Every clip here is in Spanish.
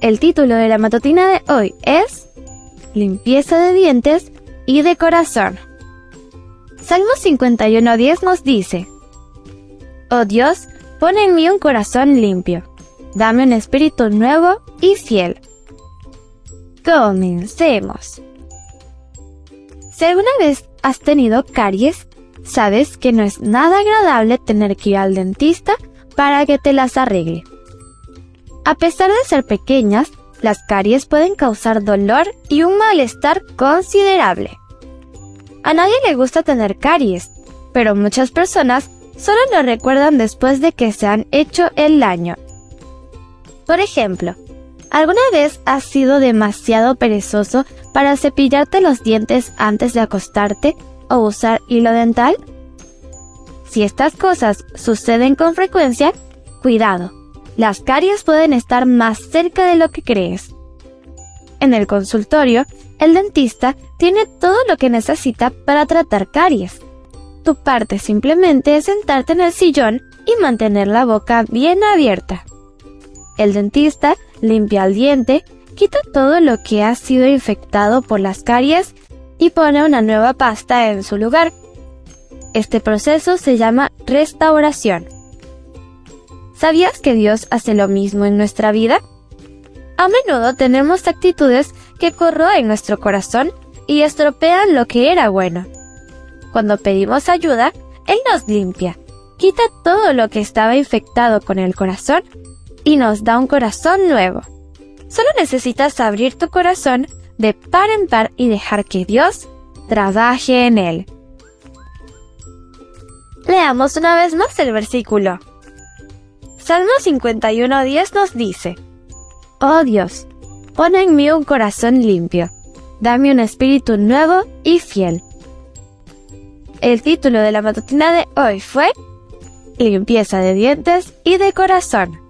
El título de la matutina de hoy es Limpieza de dientes y de corazón. Salmo 51.10 nos dice, Oh Dios, pon en mí un corazón limpio, dame un espíritu nuevo y fiel. Comencemos. Si alguna vez has tenido caries, sabes que no es nada agradable tener que ir al dentista para que te las arregle. A pesar de ser pequeñas, las caries pueden causar dolor y un malestar considerable. A nadie le gusta tener caries, pero muchas personas solo lo recuerdan después de que se han hecho el daño. Por ejemplo, ¿alguna vez has sido demasiado perezoso para cepillarte los dientes antes de acostarte o usar hilo dental? Si estas cosas suceden con frecuencia, cuidado las caries pueden estar más cerca de lo que crees. En el consultorio, el dentista tiene todo lo que necesita para tratar caries. Tu parte simplemente es sentarte en el sillón y mantener la boca bien abierta. El dentista limpia el diente, quita todo lo que ha sido infectado por las caries y pone una nueva pasta en su lugar. Este proceso se llama restauración. ¿Sabías que Dios hace lo mismo en nuestra vida? A menudo tenemos actitudes que corroen nuestro corazón y estropean lo que era bueno. Cuando pedimos ayuda, Él nos limpia, quita todo lo que estaba infectado con el corazón y nos da un corazón nuevo. Solo necesitas abrir tu corazón de par en par y dejar que Dios trabaje en él. Leamos una vez más el versículo. Salmo 51.10 nos dice, Oh Dios, pon en mí un corazón limpio, dame un espíritu nuevo y fiel. El título de la matutina de hoy fue Limpieza de dientes y de corazón.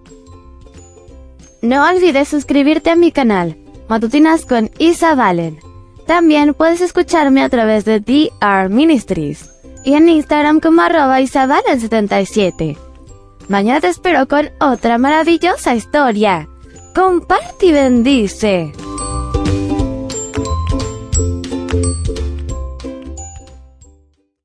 No olvides suscribirte a mi canal, Matutinas con Isa Valen. También puedes escucharme a través de DR Ministries y en Instagram como arroba isavalen77. Mañana te espero con otra maravillosa historia. Comparte y bendice.